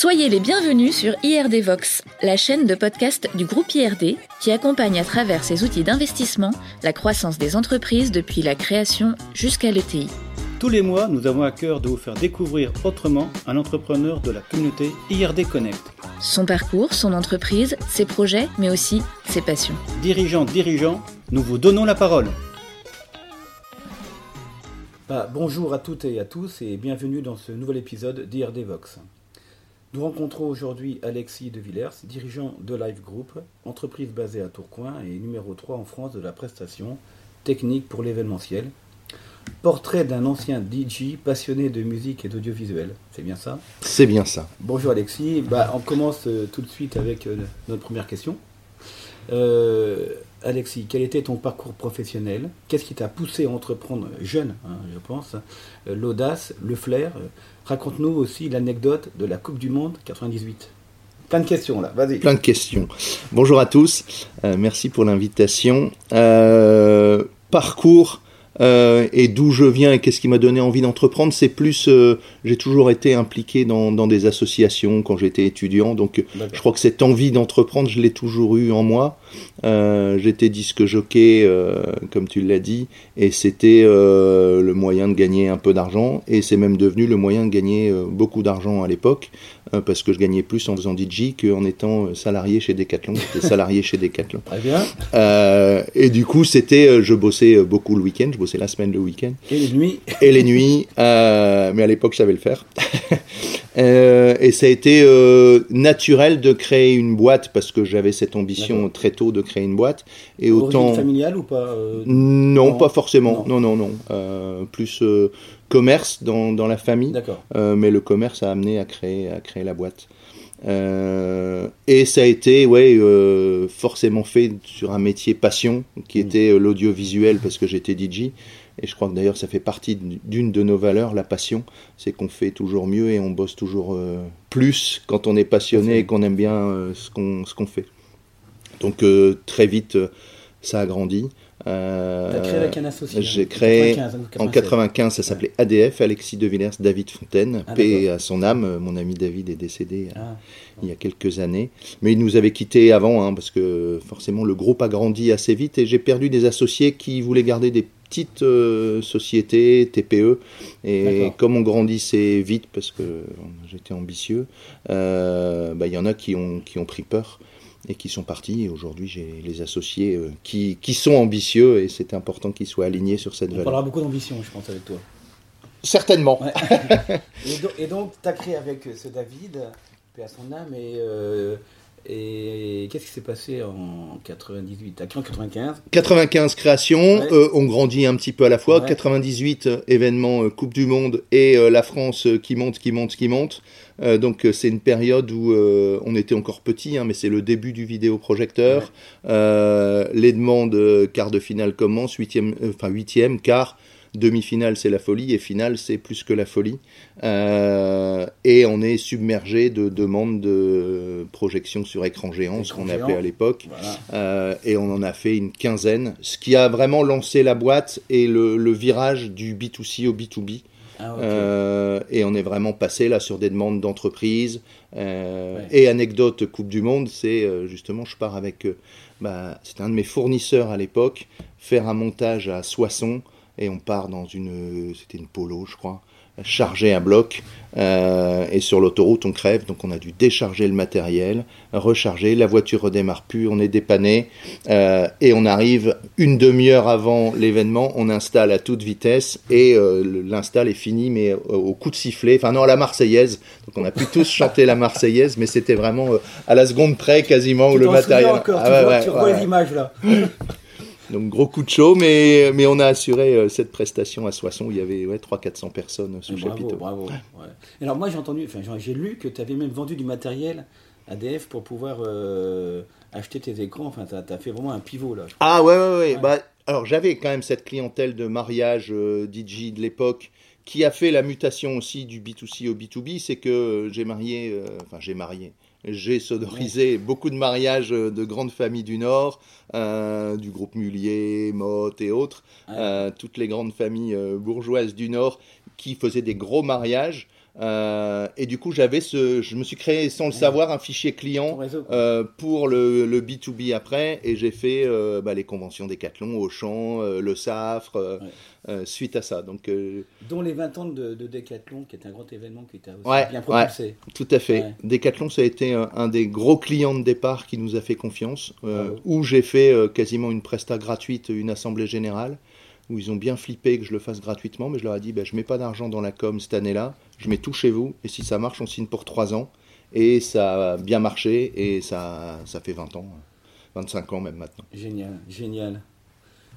Soyez les bienvenus sur IRD Vox, la chaîne de podcast du groupe IRD qui accompagne à travers ses outils d'investissement la croissance des entreprises depuis la création jusqu'à l'ETI. Tous les mois, nous avons à cœur de vous faire découvrir autrement un entrepreneur de la communauté IRD Connect. Son parcours, son entreprise, ses projets, mais aussi ses passions. Dirigeants, dirigeants, nous vous donnons la parole. Bah, bonjour à toutes et à tous et bienvenue dans ce nouvel épisode d'IRD Vox. Nous rencontrons aujourd'hui Alexis de Villers, dirigeant de Live Group, entreprise basée à Tourcoing et numéro 3 en France de la prestation technique pour l'événementiel. Portrait d'un ancien DJ passionné de musique et d'audiovisuel. C'est bien ça? C'est bien ça. Bonjour Alexis. Bah, on commence euh, tout de suite avec euh, notre première question. Euh, Alexis, quel était ton parcours professionnel? Qu'est-ce qui t'a poussé à entreprendre jeune, hein, je pense, euh, l'audace, le flair? Raconte-nous aussi l'anecdote de la Coupe du Monde 98. Plein de questions là, vas-y. Plein de questions. Bonjour à tous, euh, merci pour l'invitation. Euh, parcours euh, et d'où je viens et qu'est-ce qui m'a donné envie d'entreprendre, c'est plus, euh, j'ai toujours été impliqué dans, dans des associations quand j'étais étudiant, donc D'accord. je crois que cette envie d'entreprendre, je l'ai toujours eu en moi. Euh, j'étais disque jockey, euh, comme tu l'as dit, et c'était euh, le moyen de gagner un peu d'argent, et c'est même devenu le moyen de gagner euh, beaucoup d'argent à l'époque, euh, parce que je gagnais plus en faisant DJ qu'en étant euh, salarié chez Decathlon. J'étais salarié chez Decathlon. Très bien. Euh, et du coup, c'était, euh, je bossais euh, beaucoup le week-end, je bossais la semaine, le week-end, Et les nuits et les nuits, euh, mais à l'époque, je savais le faire. Euh, et ça a été euh, naturel de créer une boîte parce que j'avais cette ambition très tôt de créer une boîte. Et autant. familiale ou pas euh, Non, Non. pas forcément. Non. Non, non, non. Euh, plus euh, commerce dans, dans la famille. Euh, mais le commerce a amené à créer, à créer la boîte. Euh, et ça a été ouais, euh, forcément fait sur un métier passion, qui Mm. était euh, l'audiovisuel, parce que j'étais DJ. Et je crois que d'ailleurs ça fait partie d'une de nos valeurs, la passion. C'est qu'on fait toujours mieux et on bosse toujours plus quand on est passionné et qu'on aime bien ce qu'on fait. Donc très vite, ça a grandi. Euh, T'as créé un associé. j'ai hein, créé 95, hein, en 96. 95, ça s'appelait ADF, Alexis de Villers, David Fontaine, Ah, paix à son âme. Mon ami David est décédé euh, Ah, il y a quelques années. Mais il nous avait quittés avant, hein, parce que forcément le groupe a grandi assez vite et j'ai perdu des associés qui voulaient garder des petites euh, sociétés, TPE. Et comme on grandissait vite, parce que j'étais ambitieux, euh, bah, il y en a qui ont, qui ont pris peur et qui sont partis. Et aujourd'hui, j'ai les associés euh, qui, qui sont ambitieux et c'est important qu'ils soient alignés sur cette on valeur. parlera beaucoup d'ambition, je pense, avec toi. Certainement. Ouais. et, do- et donc, tu as créé avec euh, ce David, paix à son âme, et, euh, et qu'est-ce qui s'est passé en 98 Tu as créé en 95 95 créations, Ouais. euh, on grandit un petit peu à la fois. Ouais. 98 euh, événements euh, Coupe du Monde et euh, la France qui monte, qui monte, qui monte. Donc c'est une période où on était encore petit, hein, mais c'est le début du vidéoprojecteur. Les demandes, quart de finale commencent, huitième, enfin huitième, quart. Demi-finale, c'est la folie, et finale, c'est plus que la folie. Euh, et on est submergé de demandes de projection sur écran géant, ce qu'on géant. appelait à l'époque. Voilà. Euh, et on en a fait une quinzaine, ce qui a vraiment lancé la boîte et le, le virage du B2C au B2B. Ah. Euh, et on est vraiment passé là sur des demandes d'entreprise. Euh, Ouais. Et anecdote Coupe du Monde, c'est euh, justement, je pars avec, bah, c'était un de mes fournisseurs à l'époque, faire un montage à Soissons et on part dans une, c'était une polo, je crois, charger un bloc. Euh, et sur l'autoroute on crève, donc on a dû décharger le matériel, recharger, la voiture redémarre plus, on est dépanné. Euh, et on arrive une demi-heure avant l'événement, on installe à toute vitesse. Et euh, l'install est fini mais au coup de sifflet, enfin non à la Marseillaise, donc on a pu tous chanter la Marseillaise mais c'était vraiment euh, à la seconde près quasiment où le matériel. encore, Ah tu ouais, vois, ouais, tu ouais, ouais. les images là. Donc gros coup de chaud, mais, mais on a assuré euh, cette prestation à Soissons où il y avait ouais, 300-400 personnes sous bravo, chapiteau. bravo. ouais. Alors moi j'ai entendu, enfin j'ai- lu que tu avais même vendu du matériel ADF pour pouvoir euh, acheter tes écrans. Enfin, tu as, fait vraiment un pivot là. Ah ouais, ouais, ouais. Bah, alors j'avais quand même cette clientèle de mariage euh, DJ de l'époque qui a fait la mutation aussi du B2C au B2B, c'est que euh, j'ai marié, euh, enfin j'ai marié, j'ai sonorisé beaucoup de mariages euh, de grandes familles du Nord, euh, du groupe Mullier, Motte et autres, euh, toutes les grandes familles bourgeoises du Nord qui faisaient des gros mariages. Euh, et du coup, j'avais ce, je me suis créé sans le savoir un fichier client euh, pour le, le B2B après, et j'ai fait euh, bah, les conventions Decathlon, Auchan, le Safre, Ouais. suite à ça. Donc, Dont les 20 ans de, de Decathlon, qui est un grand événement qui t'a aussi Ouais, bien propulsé. tout à fait. Decathlon, ça a été un, des gros clients de départ qui nous a fait confiance, Bravo. où j'ai fait quasiment une presta gratuite, une assemblée générale, où ils ont bien flippé que je le fasse gratuitement, mais je leur ai dit, bah, je mets pas d'argent dans la com cette année-là, je mets tout chez vous, et si ça marche, on signe pour 3 ans. Et ça a bien marché, et ça, ça fait 20 ans, 25 ans même maintenant. Génial, génial.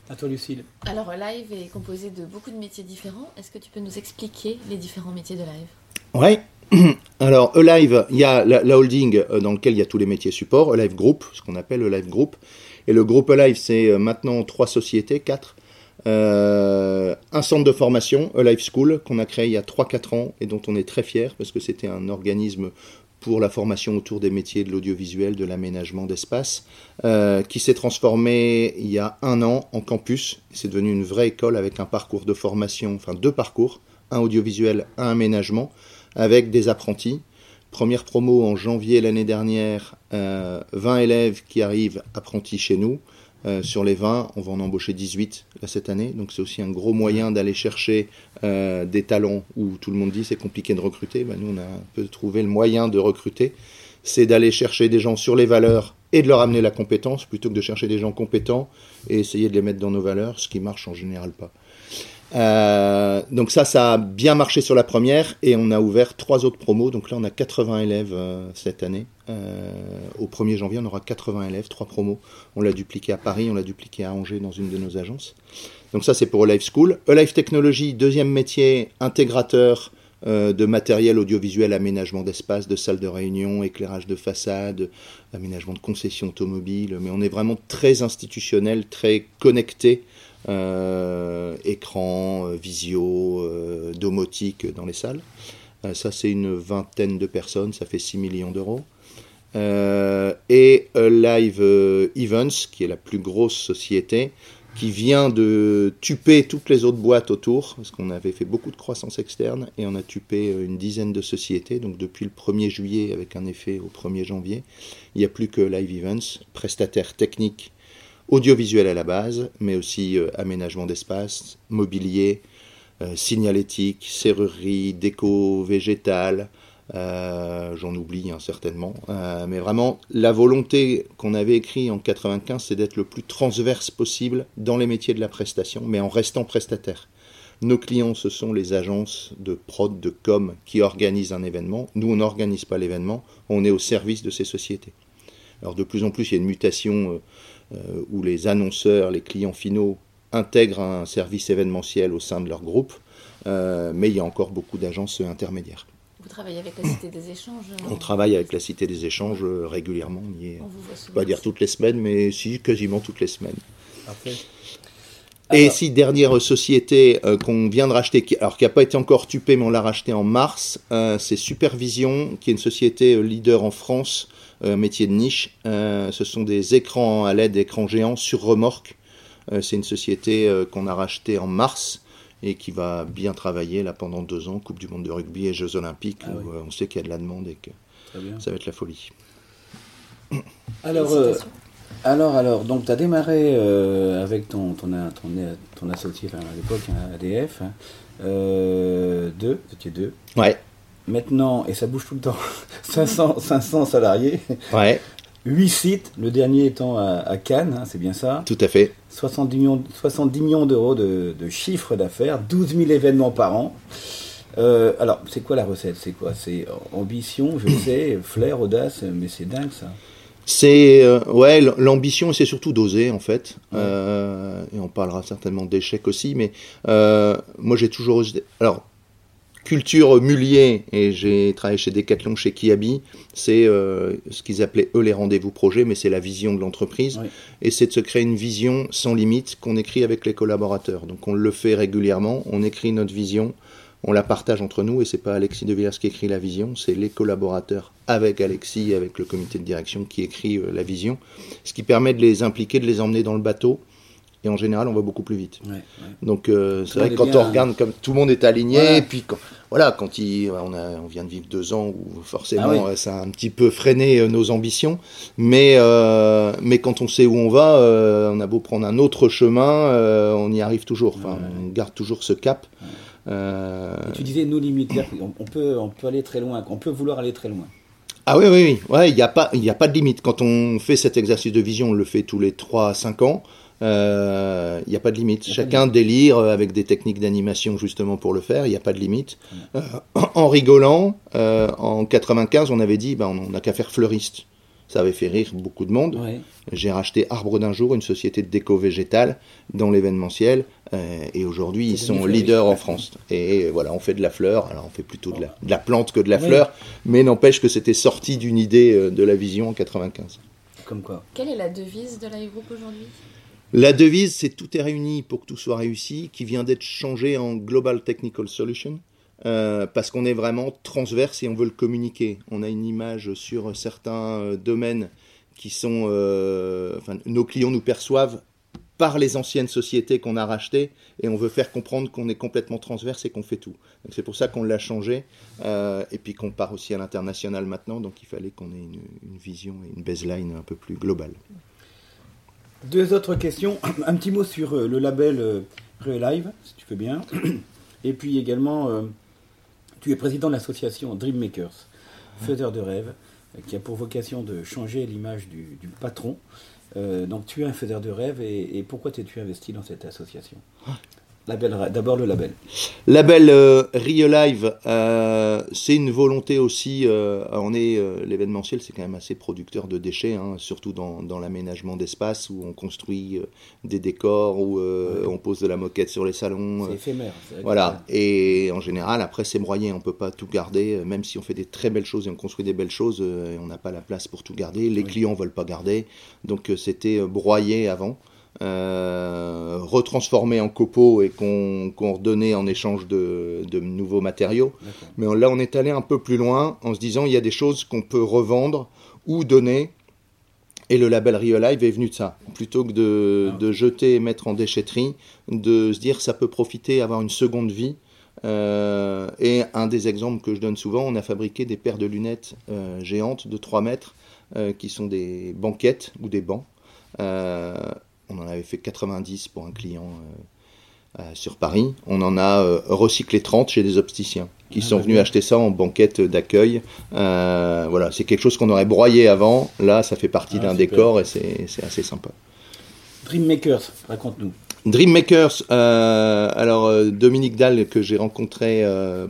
À toi, Lucille. Alors, Live est composé de beaucoup de métiers différents. Est-ce que tu peux nous expliquer les différents métiers de Live? Ouais. Alors, Alive, il y a la, la holding euh, dans lequel il y a tous les métiers support, Alive Group, ce qu'on appelle Alive Group. Et le groupe Alive, c'est euh, maintenant trois sociétés, quatre. Euh, un centre de formation, Alive School, qu'on a créé il y a 3-4 ans et dont on est très fier parce que c'était un organisme pour la formation autour des métiers de l'audiovisuel, de l'aménagement d'espace, euh, qui s'est transformé il y a un an en campus. C'est devenu une vraie école avec un parcours de formation, enfin deux parcours, un audiovisuel, un aménagement, avec des apprentis. Première promo en janvier l'année dernière, euh, 20 élèves qui arrivent apprentis chez nous. Euh, sur les 20, on va en embaucher 18 là, cette année. Donc c'est aussi un gros moyen d'aller chercher euh, des talents où tout le monde dit c'est compliqué de recruter. Ben, nous, on a un peu trouvé le moyen de recruter. C'est d'aller chercher des gens sur les valeurs et de leur amener la compétence plutôt que de chercher des gens compétents et essayer de les mettre dans nos valeurs, ce qui marche en général pas. Euh, donc ça, ça a bien marché sur la première et on a ouvert trois autres promos. Donc là, on a 80 élèves euh, cette année. Euh, au 1er janvier, on aura 80 élèves, trois promos. On l'a dupliqué à Paris, on l'a dupliqué à Angers dans une de nos agences. Donc ça, c'est pour Alive School. Alive Technology, deuxième métier, intégrateur euh, de matériel audiovisuel, aménagement d'espace, de salles de réunion, éclairage de façade, aménagement de concessions automobiles. Mais on est vraiment très institutionnel, très connecté écran, euh, visio, euh, domotique dans les salles. Euh, ça, c'est une vingtaine de personnes, ça fait 6 millions d'euros. Euh, et euh, Live euh, Events, qui est la plus grosse société, qui vient de tuper toutes les autres boîtes autour, parce qu'on avait fait beaucoup de croissance externe, et on a tupé euh, une dizaine de sociétés. Donc depuis le 1er juillet, avec un effet au 1er janvier, il n'y a plus que Live Events, prestataire technique audiovisuel à la base, mais aussi euh, aménagement d'espace, mobilier, euh, signalétique, serrurerie, déco végétale, euh, j'en oublie hein, certainement, mais vraiment la volonté qu'on avait écrit en 95, c'est d'être le plus transverse possible dans les métiers de la prestation, mais en restant prestataire. Nos clients, ce sont les agences de prod, de com qui organisent un événement. Nous, on n'organise pas l'événement, on est au service de ces sociétés. Alors de plus en plus, il y a une mutation où les annonceurs, les clients finaux intègrent un service événementiel au sein de leur groupe, euh, mais il y a encore beaucoup d'agences intermédiaires. Vous travaillez avec la Cité des Échanges euh, On travaille avec la Cité des Échanges euh, régulièrement, on y est, On vous va dire toutes les semaines, mais si, quasiment toutes les semaines. Parfait. Et si dernière société euh, qu'on vient de racheter, qui, alors qui n'a pas été encore tupée, mais on l'a racheté en mars, euh, c'est Supervision, qui est une société euh, leader en France, euh, métier de niche. Euh, ce sont des écrans à l'aide d'écrans géants sur remorque. Euh, c'est une société euh, qu'on a rachetée en mars et qui va bien travailler là pendant deux ans, Coupe du Monde de rugby et Jeux Olympiques, Ah où oui. euh, on sait qu'il y a de la demande et que ça va être la folie. Alors, euh, alors, alors, donc tu as démarré euh, avec ton, ton, ton, ton associé enfin, à l'époque, hein, ADF, hein, euh, deux, étiez deux. Ouais, Maintenant, et ça bouge tout le temps, 500, 500 salariés, ouais, 8 sites, le dernier étant à, à Cannes, hein, c'est bien ça, tout à fait. 70 millions, 70 millions d'euros de, de chiffre d'affaires, 12 000 événements par an. Euh, alors, c'est quoi la recette? C'est quoi? C'est ambition, je sais, flair, audace, mais c'est dingue ça. C'est euh, ouais, l'ambition, c'est surtout d'oser en fait. Ouais. Euh, et on parlera certainement d'échecs aussi, mais moi j'ai toujours osé- alors culture mulier et j'ai travaillé chez Decathlon, chez Kiabi. C'est euh, ce qu'ils appelaient eux les rendez-vous projets, mais c'est la vision de l'entreprise Oui. et c'est de se créer une vision sans limite qu'on écrit avec les collaborateurs. Donc on le fait régulièrement, on écrit notre vision. On la partage entre nous et c'est pas Alexis de Villers qui écrit la vision, c'est les collaborateurs avec Alexis, et avec le comité de direction qui écrit euh, la vision, ce qui permet de les impliquer, de les emmener dans le bateau et en général on va beaucoup plus vite. Ouais, ouais. Donc euh, c'est vrai que quand on regarde comme tout le monde est aligné et puis quand- voilà, quand il, on, a, on vient de vivre deux ans où forcément ah ça a un petit peu freiné nos ambitions, mais, mais quand on sait où on va, on a beau prendre un autre chemin, on y arrive toujours. Enfin, on garde toujours ce cap. tu disais nos limites, on, peut, on peut aller très loin, on peut vouloir aller très loin. Ah oui, oui, oui. Ouais, il n'y a, pas, a pas de limite. Quand on fait cet exercice de vision, on le fait tous les 3 à 5 ans. Il euh, n'y a pas de limite. Chacun délire avec des techniques d'animation justement pour le faire. Il n'y a pas de limite. Euh, en rigolant, euh, en 95, on avait dit, ben, on n'a qu'à faire fleuriste. Ça avait fait rire beaucoup de monde. J'ai racheté Arbre d'un jour, une société de déco végétale dans l'événementiel. Euh, et aujourd'hui, ils sont leaders en France. Et voilà, on fait de la fleur. Alors, on fait plutôt de la, plante que de la fleur. Mais n'empêche que c'était sorti d'une idée euh, de la vision en 95. Comme quoi Quelle est la devise de l'iGroup aujourd'hui? La devise, c'est tout est réuni pour que tout soit réussi, qui vient d'être changé en Global Technical Solution. Euh, parce qu'on est vraiment transverse et on veut le communiquer. On a une image sur certains euh, domaines qui sont... Euh, enfin, nos clients nous perçoivent par les anciennes sociétés qu'on a rachetées et on veut faire comprendre qu'on est complètement transverse et qu'on fait tout. C'est pour ça qu'on l'a changé et puis qu'on part aussi à l'international maintenant, donc il fallait qu'on ait une, vision et une baseline un peu plus globale. Deux autres questions. Un petit mot sur le label Real Live, si tu veux bien. Et puis également tu es président de l'association Dreammakers, faiseur de rêves, qui a pour vocation de changer l'image du, patron. Euh, donc tu es un faiseur de rêves et, pourquoi t'es-tu investi dans cette association? Ah. D'abord le label. Label euh, Rio Live, euh, c'est une volonté aussi. Euh, on est euh, l'événementiel, c'est quand même assez producteur de déchets, hein, surtout dans, dans l'aménagement d'espace où on construit des décors, où on pose de la moquette sur les salons. C'est éphémère. Voilà. Et en général, après c'est broyé, on peut pas tout garder, même si on fait des très belles choses et on construit des belles choses, on n'a pas la place pour tout garder. Les clients veulent pas garder, donc c'était broyé avant. Euh, retransformé en copeaux et qu'on redonnait en échange de, nouveaux matériaux. Mais là, on est allé un peu plus loin en se disant il y a des choses qu'on peut revendre ou donner. Et le label Live est venu de ça. Plutôt que de, ah. jeter et mettre en déchetterie, de se dire ça peut profiter, avoir une seconde vie. Euh, et un des exemples que je donne souvent, on a fabriqué des paires de lunettes euh, géantes de 3 mètres qui sont des banquettes ou des bancs. On en avait fait 90 pour un client euh, euh, sur Paris. On en a euh, recyclé 30 chez des opticiens qui ah, sont venus acheter ça en banquette d'accueil. voilà, c'est quelque chose qu'on aurait broyé avant. Là, ça fait partie ah, d'un décor et c'est assez sympa. Dreammakers, raconte-nous. Dreammakers, alors Dominique Dalle que j'ai rencontré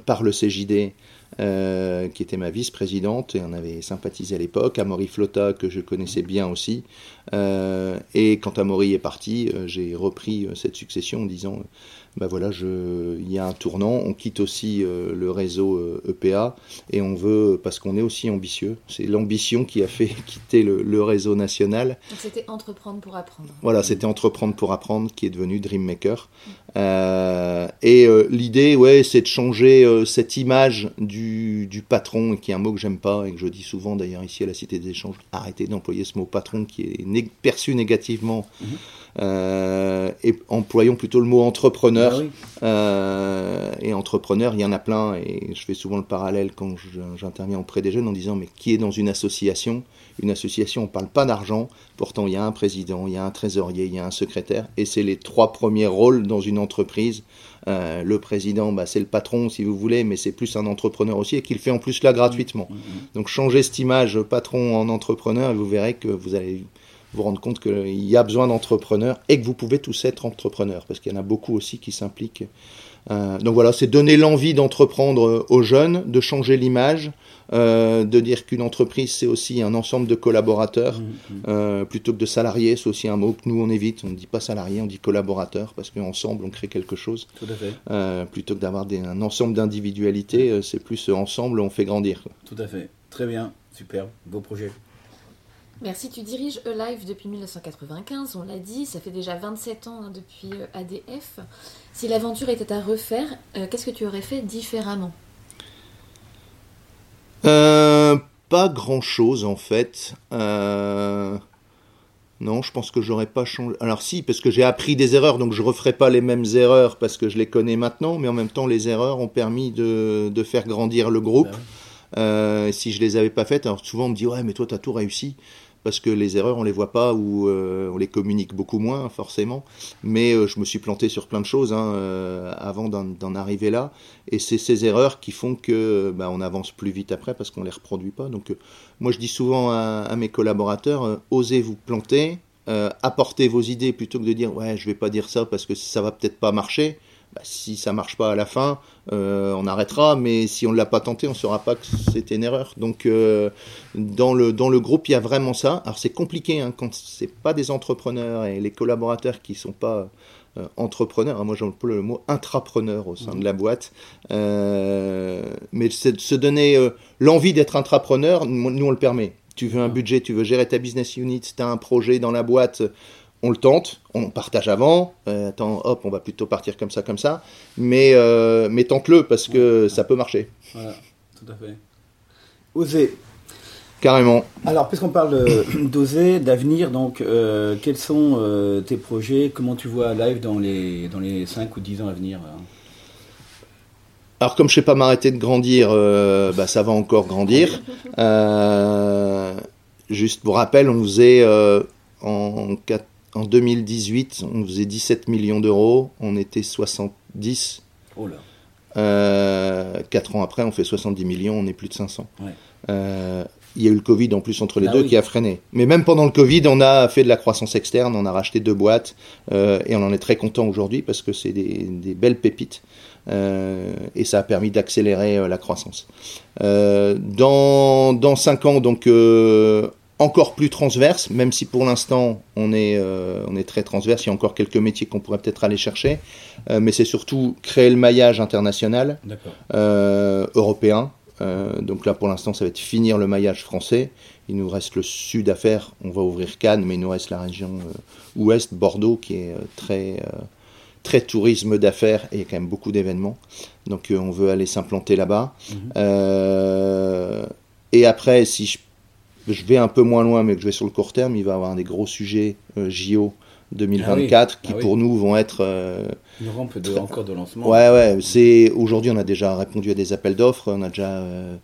par le CJD, euh, qui était ma vice-présidente, et on avait sympathisé à l'époque. Amaury Flotta, que je connaissais bien aussi. Euh, et quand Amaury est parti, euh, j'ai repris cette succession en disant ben voilà, je, il y a un tournant, on quitte aussi le réseau EPA, e et on veut, parce qu'on est aussi ambitieux, c'est l'ambition qui a fait quitter le, réseau national. Donc c'était Entreprendre pour apprendre. Voilà, c'était Entreprendre pour apprendre qui est devenu Dreammaker. Euh, et euh, l'idée, ouais, c'est de changer euh, cette image du, du, patron, qui est un mot que j'aime pas et que je dis souvent d'ailleurs ici à la Cité des Échanges. Arrêtez d'employer ce mot patron qui est perçu négativement. Mhm. et employons plutôt le mot entrepreneur. Ah et entrepreneur, il y en a plein. Et je fais souvent le parallèle quand j'interviens auprès des jeunes en disant mais qui est dans une association? Une association, on ne parle pas d'argent, pourtant il y a un président, il y a un trésorier, il y a un secrétaire, et c'est les trois premiers rôles dans une entreprise. Euh, le président, bah, c'est le patron si vous voulez, mais c'est plus un entrepreneur aussi, et qu'il fait en plus là gratuitement. Mmh, mmh, mmh. Donc changez cette image patron en entrepreneur, et vous verrez que vous allez vous rendre compte qu'il y a besoin d'entrepreneurs, et que vous pouvez tous être entrepreneurs, parce qu'il y en a beaucoup aussi qui s'impliquent. Euh, donc voilà, c'est donner l'envie d'entreprendre aux jeunes, de changer l'image, euh, de dire qu'une entreprise, c'est aussi un ensemble de collaborateurs, mmh, mmh. Euh, plutôt que de salariés, c'est aussi un mot que nous on évite, on ne dit pas salarié, on dit collaborateur, parce qu'ensemble on crée quelque chose. Tout à fait. Euh, plutôt que d'avoir un ensemble d'individualités, c'est plus ensemble on fait grandir. Tout à fait, très bien, super, beau projet. Merci, tu diriges E-Live depuis 1995, on l'a dit, ça fait déjà 27 ans hein, depuis ADF. Si l'aventure était à refaire, qu'est-ce que tu aurais fait différemment? Euh, pas grand chose en fait. Euh, Non, je pense que j'aurais pas changé. Alors si, parce que j'ai appris des erreurs, donc je referai pas les mêmes erreurs parce que je les connais maintenant, mais en même temps, les erreurs ont permis de, de faire grandir le groupe. Euh, si je les avais pas faites, alors souvent on me dit ouais, mais toi tu as tout réussi parce que les erreurs on les voit pas ou euh, on les communique beaucoup moins forcément. Mais euh, je me suis planté sur plein de choses hein, euh, avant d'en arriver là, et c'est ces erreurs qui font que bah, on avance plus vite après parce qu'on les reproduit pas. Donc moi je dis souvent à, mes collaborateurs osez vous planter, apportez vos idées plutôt que de dire ouais je vais pas dire ça parce que ça va peut-être pas marcher. Bah, si ça marche pas à la fin, euh, on arrêtera, mais si on ne l'a pas tenté, on saura pas que c'était une erreur. Donc euh, dans le dans le groupe, il y a vraiment ça. Alors c'est compliqué hein, quand c'est pas des entrepreneurs et les collaborateurs qui sont pas euh, entrepreneurs. moi j'emploie le mot intrapreneur au sein de la boîte. Euh, mais se donner l'envie d'être intrapreneur, nous, on le permet. Tu veux un budget, tu veux gérer ta business unit, tu as un projet dans la boîte, on le tente, on partage avant. Euh, attends, hop, on va plutôt partir comme ça, comme ça. Mais, euh, mais tente-le parce que ça peut marcher, Voilà, tout à fait. Oser. carrément. Alors, puisqu'on parle euh, d'oser, d'avenir, donc, euh, quels sont euh, tes projets? Comment tu vois Live dans les, dans les 5 ou 10 ans à venir hein? Alors comme je sais pas m'arrêter de grandir, euh, bah, ça va encore grandir. Euh, juste pour rappel, on faisait euh, en, quat- en 2018, on faisait 17 millions d'euros, on était 70. Oh là. Euh, quatre ans après, on fait 70 millions, on est plus de 500. Ouais. Euh, il y a eu le Covid en plus entre les Ah deux oui. qui a freiné. Mais même pendant le Covid, on a fait de la croissance externe, on a racheté deux boîtes euh, et on en est très content aujourd'hui parce que c'est des, des belles pépites euh, et ça a permis d'accélérer euh, la croissance. Euh, dans, dans cinq ans, donc euh, encore plus transverse, même si pour l'instant on est, euh, on est très transverse, il y a encore quelques métiers qu'on pourrait peut-être aller chercher, euh, mais c'est surtout créer le maillage international euh, européen. Donc là, pour l'instant, ça va être finir le maillage français. Il nous reste le sud à faire. On va ouvrir Cannes, mais il nous reste la région ouest, Bordeaux, qui est très, très tourisme d'affaires et il y a quand même beaucoup d'événements. Donc euh, on veut aller s'implanter là-bas. Mhm. Euh, et après, si je, je vais un peu moins loin, mais que je vais sur le court terme, il va y avoir des gros sujets euh, JO 2024 Ah qui oui. pour nous vont être euh, Une rampe de, encore de lancement. Ouais, ouais, c'est aujourd'hui on a déjà répondu à des appels d'offres, on a déjà euh,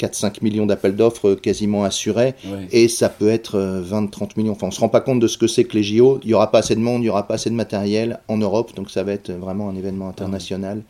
4-5 millions d'appels d'offres euh, quasiment assurés, Ouais. et ça peut être euh, 20-30 millions. Enfin, on se rend pas compte de ce que c'est que les JO. Il y aura pas assez de monde, il y aura pas assez de matériel en Europe, donc ça va être vraiment un événement international.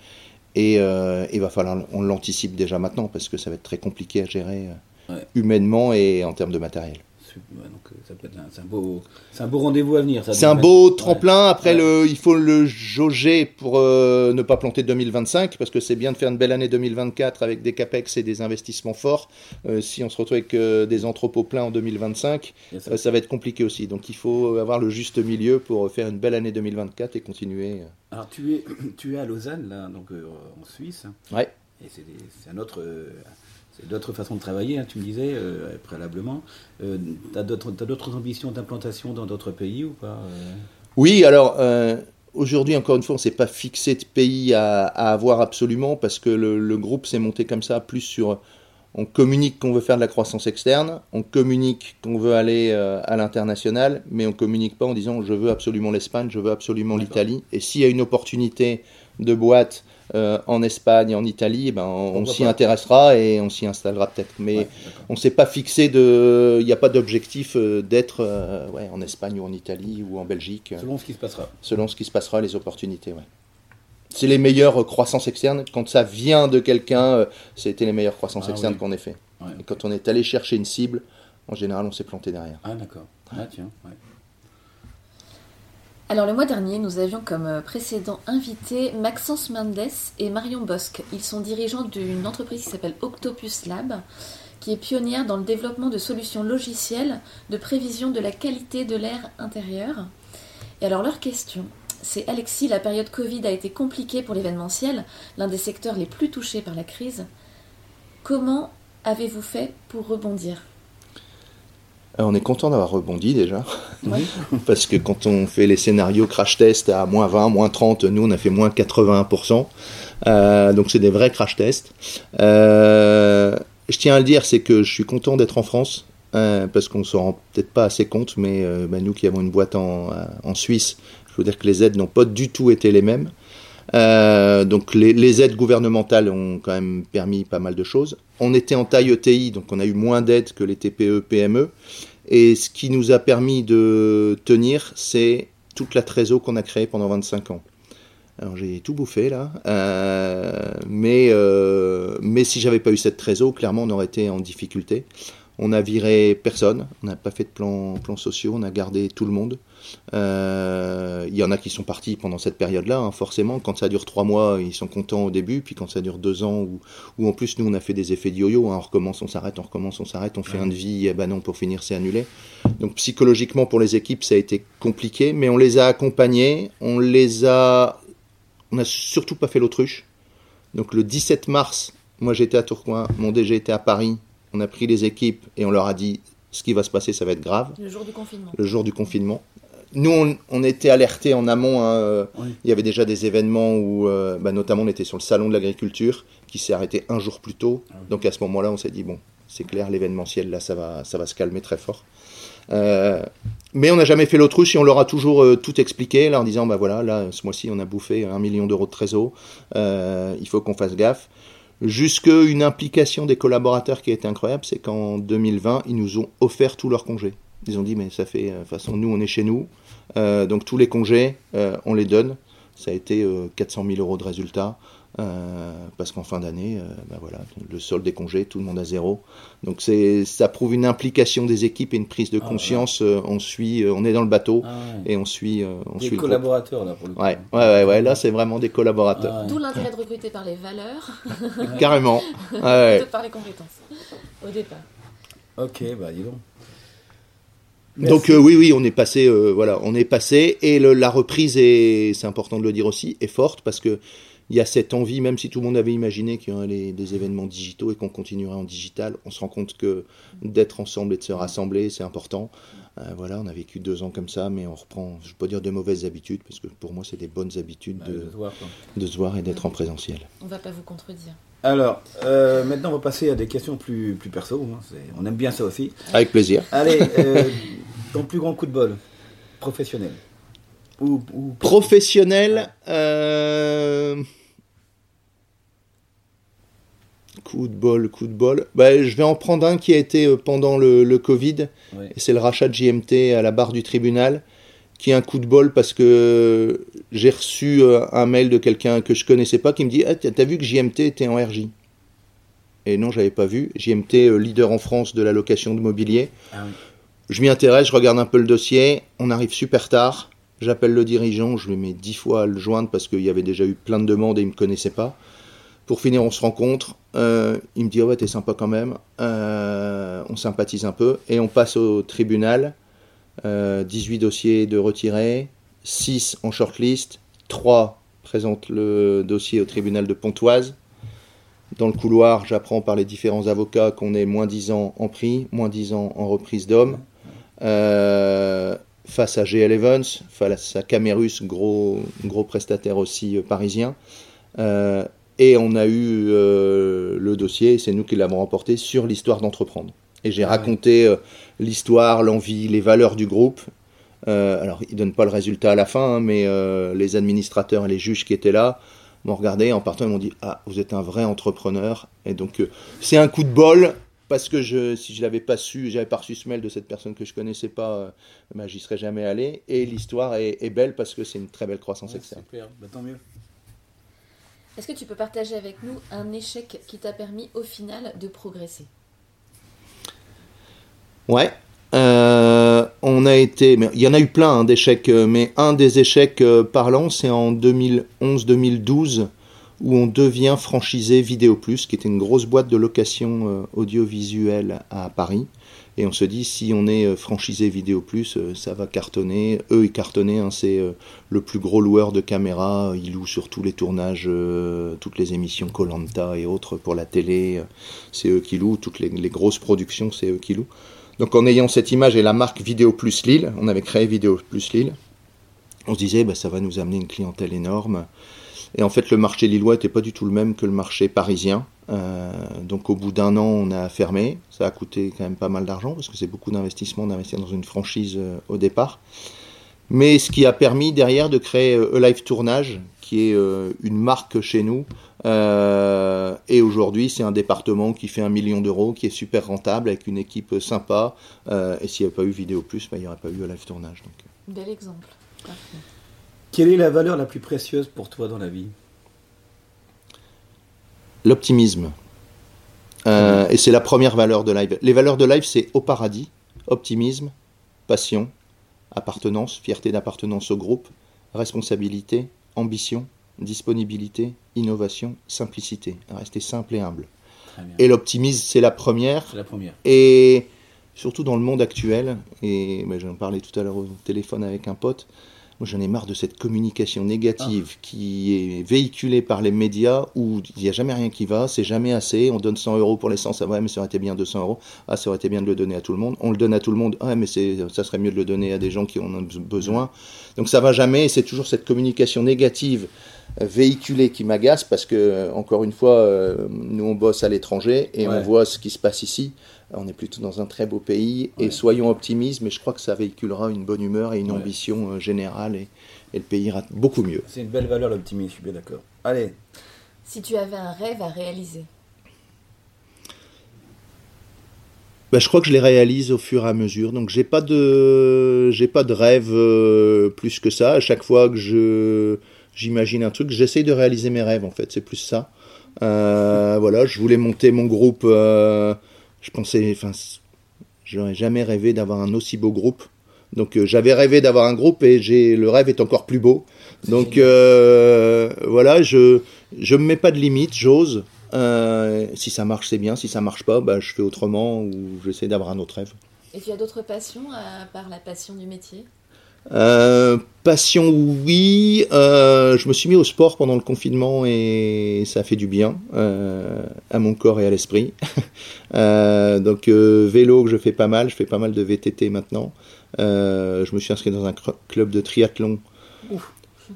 Et euh, il va falloir, on l'anticipe déjà maintenant parce que ça va être très compliqué à gérer Ouais. humainement et en termes de matériel. Euh, ça peut être un, c'est un beau, c'est un beau rendez-vous à venir. C'est un beau tremplin. Après, Ouais. le, il faut le jauger pour euh, ne pas planter 2025, parce que c'est bien de faire une belle année 2024 avec des capex et des investissements forts. Euh, si on se retrouve avec euh, des entrepôts pleins en 2025, Il y a ça. ça va être compliqué aussi. Donc, il faut avoir le juste milieu pour faire une belle année 2024 et continuer. Alors, tu es, tu es à Lausanne, là, donc en Suisse. Ouais. Et c'est un autre. C'est d'autres façons de travailler, hein, tu me disais euh, préalablement. Euh, t'as, d'autres, t'as d'autres ambitions d'implantation dans d'autres pays ou pas euh? Oui, alors euh, aujourd'hui, encore une fois, on ne s'est pas fixé de pays à, à avoir absolument parce que le, le groupe s'est monté comme ça, plus sur. On communique qu'on veut faire de la croissance externe, on communique qu'on veut aller à l'international, mais on communique pas en disant je veux absolument l'Espagne, je veux absolument l'Italie. Et s'il y a une opportunité de boîte euh, en Espagne en Italie, eh ben, on, s'y intéressera et on s'y installera peut-être. Mais Ouais, on s'est pas fixé de. Il n'y a pas d'objectif euh, d'être euh, ouais, en Espagne ou en Italie ou en Belgique Selon ce qui se passera. selon ce qui se passera, les opportunités. Ouais. C'est les meilleures croissances externes. Quand ça vient de quelqu'un, c'était les meilleures croissances Ah externes oui. qu'on ait fait. Ouais, Et ok. quand on est allé chercher une cible, en général, on s'est planté derrière. Ah, d'accord. Ah, tiens. ouais. Alors le mois dernier, nous avions comme euh, précédent invité Maxence Mendes et Marion Bosque. Ils sont dirigeants d'une entreprise qui s'appelle Octopus Lab, qui est pionnière dans le développement de solutions logicielles de prévision de la qualité de l'air intérieur. Et alors leur question, c'est Alexis, la période Covid a été compliquée pour l'événementiel, l'un des secteurs les plus touchés par la crise. Comment avez-vous fait pour rebondir? On est content d'avoir rebondi déjà, Ouais. parce que quand on fait les scénarios crash test à moins 20, moins 30, nous on a fait moins 81%. Euh, donc c'est des vrais crash tests. Euh, je tiens à le dire, c'est que je suis content d'être en France. parce qu'on s'en rend peut-être pas assez compte, mais bah, nous qui avons une boîte en, en Suisse, je veux dire que les aides n'ont pas du tout été les mêmes. Euh, donc les, aides gouvernementales ont quand même permis pas mal de choses. On était en taille ETI, donc on a eu moins d'aides que les TPE, PME. Et ce qui nous a permis de tenir, c'est toute la trésor qu'on a créée pendant 25 ans. Alors j'ai tout bouffé là, euh, mais, euh, mais si j'avais pas eu cette trésor, clairement on aurait été en difficulté. On a viré personne, on n'a pas fait de plan, plan sociaux, on a gardé tout le monde. Euh, il y en a qui sont partis pendant cette période-là, hein, forcément. Quand ça dure trois mois, ils sont contents au début, puis quand ça dure deux ans, ou, en plus nous on a fait des effets de yo-yo, hein, on recommence, on s'arrête, on recommence, on s'arrête, on fait un devis, et ben non, pour finir c'est annulé. Donc psychologiquement pour les équipes ça a été compliqué, mais on les a accompagnés, on les a, on a surtout pas fait l'autruche. Donc le 17 mars, moi j'étais à Tourcoing, mon DG était à Paris, on a pris les équipes et on leur a dit ce qui va se passer, ça va être grave. Le jour du confinement. Le jour du confinement. Nous, on, était alertés en amont. Hein, euh, il y avait déjà des événements où, euh, bah, notamment, on était sur le salon de l'agriculture qui s'est arrêté un jour plus tôt. Ah Donc à ce moment-là, on s'est dit bon, c'est clair, l'événementiel là, ça va, ça va se calmer très fort. Euh, mais on n'a jamais fait l'autruche et on leur a toujours tout expliqué là en disant bah voilà là ce mois-ci on a bouffé un million d'euros de trésor, il faut qu'on fasse gaffe jusque une implication des collaborateurs qui a été incroyable, c'est qu'en 2020, ils nous ont offert tous leurs congés. Ils ont dit, mais ça fait, de toute façon, nous, on est chez nous, euh, donc tous les congés, euh, on les donne. Ça a été 400 euh, 000 euros de résultats. Euh, parce qu'en fin d'année, euh, ben voilà, le solde des congés, tout le monde à zéro. Donc c'est, ça prouve une implication des équipes et une prise de ah, conscience. Euh, on suit, on est dans le bateau ah, et on suit, on des suit collaborateurs là pour le coup. Ouais, ouais, ouais, là c'est vraiment des collaborateurs. Ah, D'où l'intérêt de recruter par les valeurs. Carrément. Ouais. par les compétences au départ. Ok, bah dis donc. Donc oui, oui, on est passé, voilà, on est passé et le, la reprise est, c'est important de le dire aussi, est forte parce que il y a cette envie, même si tout le monde avait imaginé qu'il y aurait des événements digitaux et qu'on continuerait en digital, on se rend compte que d'être ensemble et de se rassembler, c'est important. Euh, voilà, on a vécu deux ans comme ça, mais on reprend, je ne veux pas dire de mauvaises habitudes, parce que pour moi, c'est des bonnes habitudes de, de, se voir, et d'être en présentiel. On ne va pas vous contredire. Alors, euh, maintenant, on va passer à des questions plus, plus perso. Hein, on aime bien ça aussi. Avec plaisir. Allez, euh, ton plus grand coup de bol professionnel ou, Professionnel euh... Coup de bol, coup de bol. Bah, je vais en prendre un qui a été euh, pendant le, Covid. C'est le rachat de JMT à la barre du tribunal, qui est un coup de bol parce que j'ai reçu euh, un mail de quelqu'un que je connaissais pas qui me dit ah, T'as vu que JMT était en RJ Et non, j'avais pas vu. JMT, leader en France de la location de mobilier. Ah je m'y intéresse, je regarde un peu le dossier. On arrive super tard. J'appelle le dirigeant, je lui mets dix fois à le joindre parce qu'il y avait déjà eu plein de demandes et il me connaissait pas. Pour finir, on se rencontre. Euh, il me dit, oh ouais, t'es sympa quand même. Euh, on sympathise un peu. Et on passe au tribunal. 18 euh, dossiers de retirés, 6 en shortlist, 3 présentent le dossier au tribunal de Pontoise. Dans le couloir, j'apprends par les différents avocats qu'on est moins 10 ans en prix, moins 10 ans en reprise d'homme. Face à GL Evans, face à Camerus, gros, gros prestataire aussi parisien. Et on a eu euh, le dossier, c'est nous qui l'avons remporté, sur l'histoire d'entreprendre. Et j'ai ah raconté euh, l'histoire, l'envie, les valeurs du groupe. Euh, alors, ils ne donnent pas le résultat à la fin, hein, mais les administrateurs et les juges qui étaient là m'ont regardé en partant, ils m'ont dit Ah, vous êtes un vrai entrepreneur. Et donc, c'est un coup de bol, parce que je, si je l'avais pas su, j'avais pas reçu ce mail de cette personne que je connaissais pas, ben, j'y serais jamais allé. Et l'histoire est, belle parce que c'est une très belle croissance externe. Super, bah, tant mieux. Est-ce que tu peux partager avec nous un échec qui t'a permis au final de progresser? Ouais. Euh, on a été, il y en a eu plein hein, d'échecs, euh, mais un des échecs euh, parlants, c'est en 2011-2012 où on devient franchisé Vidéo Plus, qui était une grosse boîte de location audiovisuelle à Paris. Et on se dit, si on est euh, franchisé Vidéo Plus, euh, ça va cartonner. Eux, ils cartonnaient, hein, c'est euh, le plus gros loueur de caméras. Ils louent sur tous les tournages, toutes les émissions Colanta et autres pour la télé. C'est eux qui louent. Toutes les, grosses productions, c'est eux qui louent. Donc en ayant cette image et la marque Vidéo Plus Lille, on avait créé Vidéo Plus Lille, on se disait, bah, ça va nous amener une clientèle énorme. Et en fait, le marché lillois n'était pas du tout le même que le marché parisien. donc au bout d'un an, on a fermé. Ça a coûté quand même pas mal d'argent parce que c'est beaucoup d'investissement d'investir dans une franchise au départ. Mais ce qui a permis derrière de créer Live Tournage, qui est une marque chez nous. et aujourd'hui, c'est un département qui fait un million d'euros, qui est super rentable, avec une équipe sympa. et s'il n'y avait pas eu Vidéo Plus, bah, il n'y aurait pas eu Live Tournage. Donc. Bel exemple. Quelle est la valeur la plus précieuse pour toi dans la vie? L'optimisme. Euh, et c'est la première valeur de live. Les valeurs de live, c'est au paradis, optimisme, passion, appartenance, fierté d'appartenance au groupe, responsabilité, ambition, disponibilité, innovation, simplicité. Rester simple et humble. Et l'optimisme, c'est la première. C'est la première. Et surtout dans le monde actuel, et ben, j'en parlais tout à l'heure au téléphone avec un pote, moi j'en ai marre de cette communication négative ah. qui est véhiculée par les médias où il n'y a jamais rien qui va, c'est jamais assez, on donne 100 euros pour l'essence, ah ouais mais ça aurait été bien 200 euros, ah ça aurait été bien de le donner à tout le monde, on le donne à tout le monde, ah mais ça serait mieux de le donner à des gens qui en ont besoin. Donc ça va jamais, c'est toujours cette communication négative véhiculée qui m'agace parce que, encore une fois, euh, nous on bosse à l'étranger et on voit ce qui se passe ici. On est plutôt dans un très beau pays et soyons optimistes, mais je crois que ça véhiculera une bonne humeur et une ambition euh, générale et, le pays ira beaucoup mieux. C'est une belle valeur l'optimisme, je suis bien d'accord. Allez. Si tu avais un rêve à réaliser bah, je crois que je les réalise au fur et à mesure. Donc j'ai pas de j'ai pas de rêve euh, plus que ça. À chaque fois que je j'imagine un truc, j'essaye de réaliser mes rêves en fait. C'est plus ça. Euh, voilà, je voulais monter mon groupe je pensais, enfin, j'aurais jamais rêvé d'avoir un aussi beau groupe. Donc euh, j'avais rêvé d'avoir un groupe et j'ai le rêve est encore plus beau. Donc euh, voilà, je je me mets pas de limite, j'ose. Euh, si ça marche, c'est bien. Si ça marche pas, bah, je fais autrement ou j'essaie d'avoir un autre rêve. Et tu as d'autres passions à part la passion du métier? Euh, passion, oui. Euh, je me suis mis au sport pendant le confinement et ça a fait du bien euh, à mon corps et à l'esprit. donc vélo que je fais pas mal, je fais pas mal de VTT maintenant. je me suis inscrit dans un club de triathlon.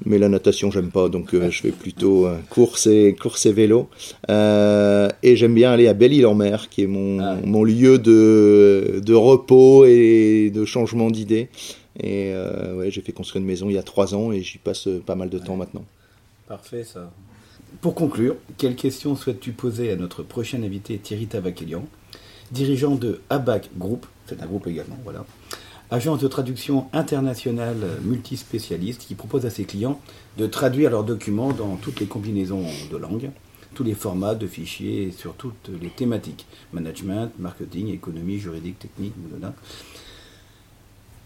Mais la natation, j'aime pas, donc je fais plutôt course, et, course et vélo. et j'aime bien aller à Belle-Île-en-Mer, qui est mon, ah mon lieu de, de repos et de changement d'idées. Et euh, ouais, j'ai fait construire une maison il y a trois ans et j'y passe euh, pas mal de temps maintenant. Parfait ça. Pour conclure, quelles questions souhaites-tu poser à notre prochain invité Thierry Tavakelian, dirigeant de ABAC Group, c'est un groupe également, voilà, agence de traduction internationale multispécialiste qui propose à ses clients de traduire leurs documents dans toutes les combinaisons de langues, tous les formats de fichiers et sur toutes les thématiques, management, marketing, économie, juridique, technique, voilà.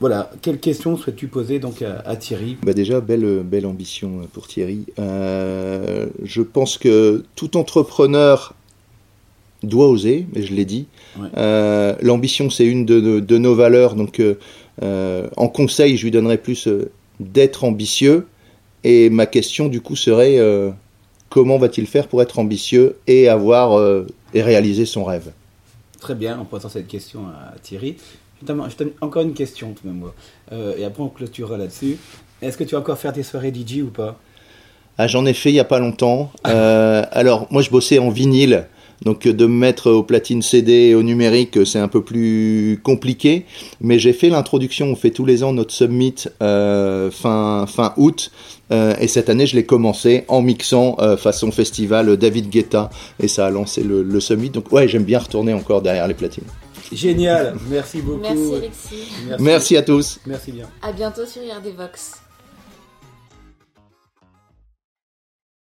Voilà, quelles questions souhaites-tu poser donc à, Thierry? Bah Déjà, belle, belle ambition pour Thierry. Euh, je pense que tout entrepreneur doit oser, mais je l'ai dit. Euh, l'ambition, c'est une de, nos valeurs. Donc, euh, en conseil, je lui donnerais plus d'être ambitieux. Et ma question, du coup, serait comment va-t-il faire pour être ambitieux et avoir et réaliser son rêve? Très bien, en posant cette question à Thierry. Je encore une question, tout même, euh, et après, on clôturera là-dessus. Est-ce que tu vas encore faire des soirées DJ ou pas? Ah, J'en ai fait il n'y a pas longtemps. Euh, alors, moi, je bossais en vinyle. Donc de me mettre au platine CD et au numérique, c'est un peu plus compliqué. Mais j'ai fait l'introduction, on fait tous les ans notre summit euh, fin, fin août. et cette année, je l'ai commencé en mixant façon festival David Guetta. Et ça a lancé le, le summit. Donc ouais, j'aime bien retourner encore derrière les platines. Génial, merci beaucoup. Merci Alexis. Merci, à tous. Merci bien. À bientôt sur Vox.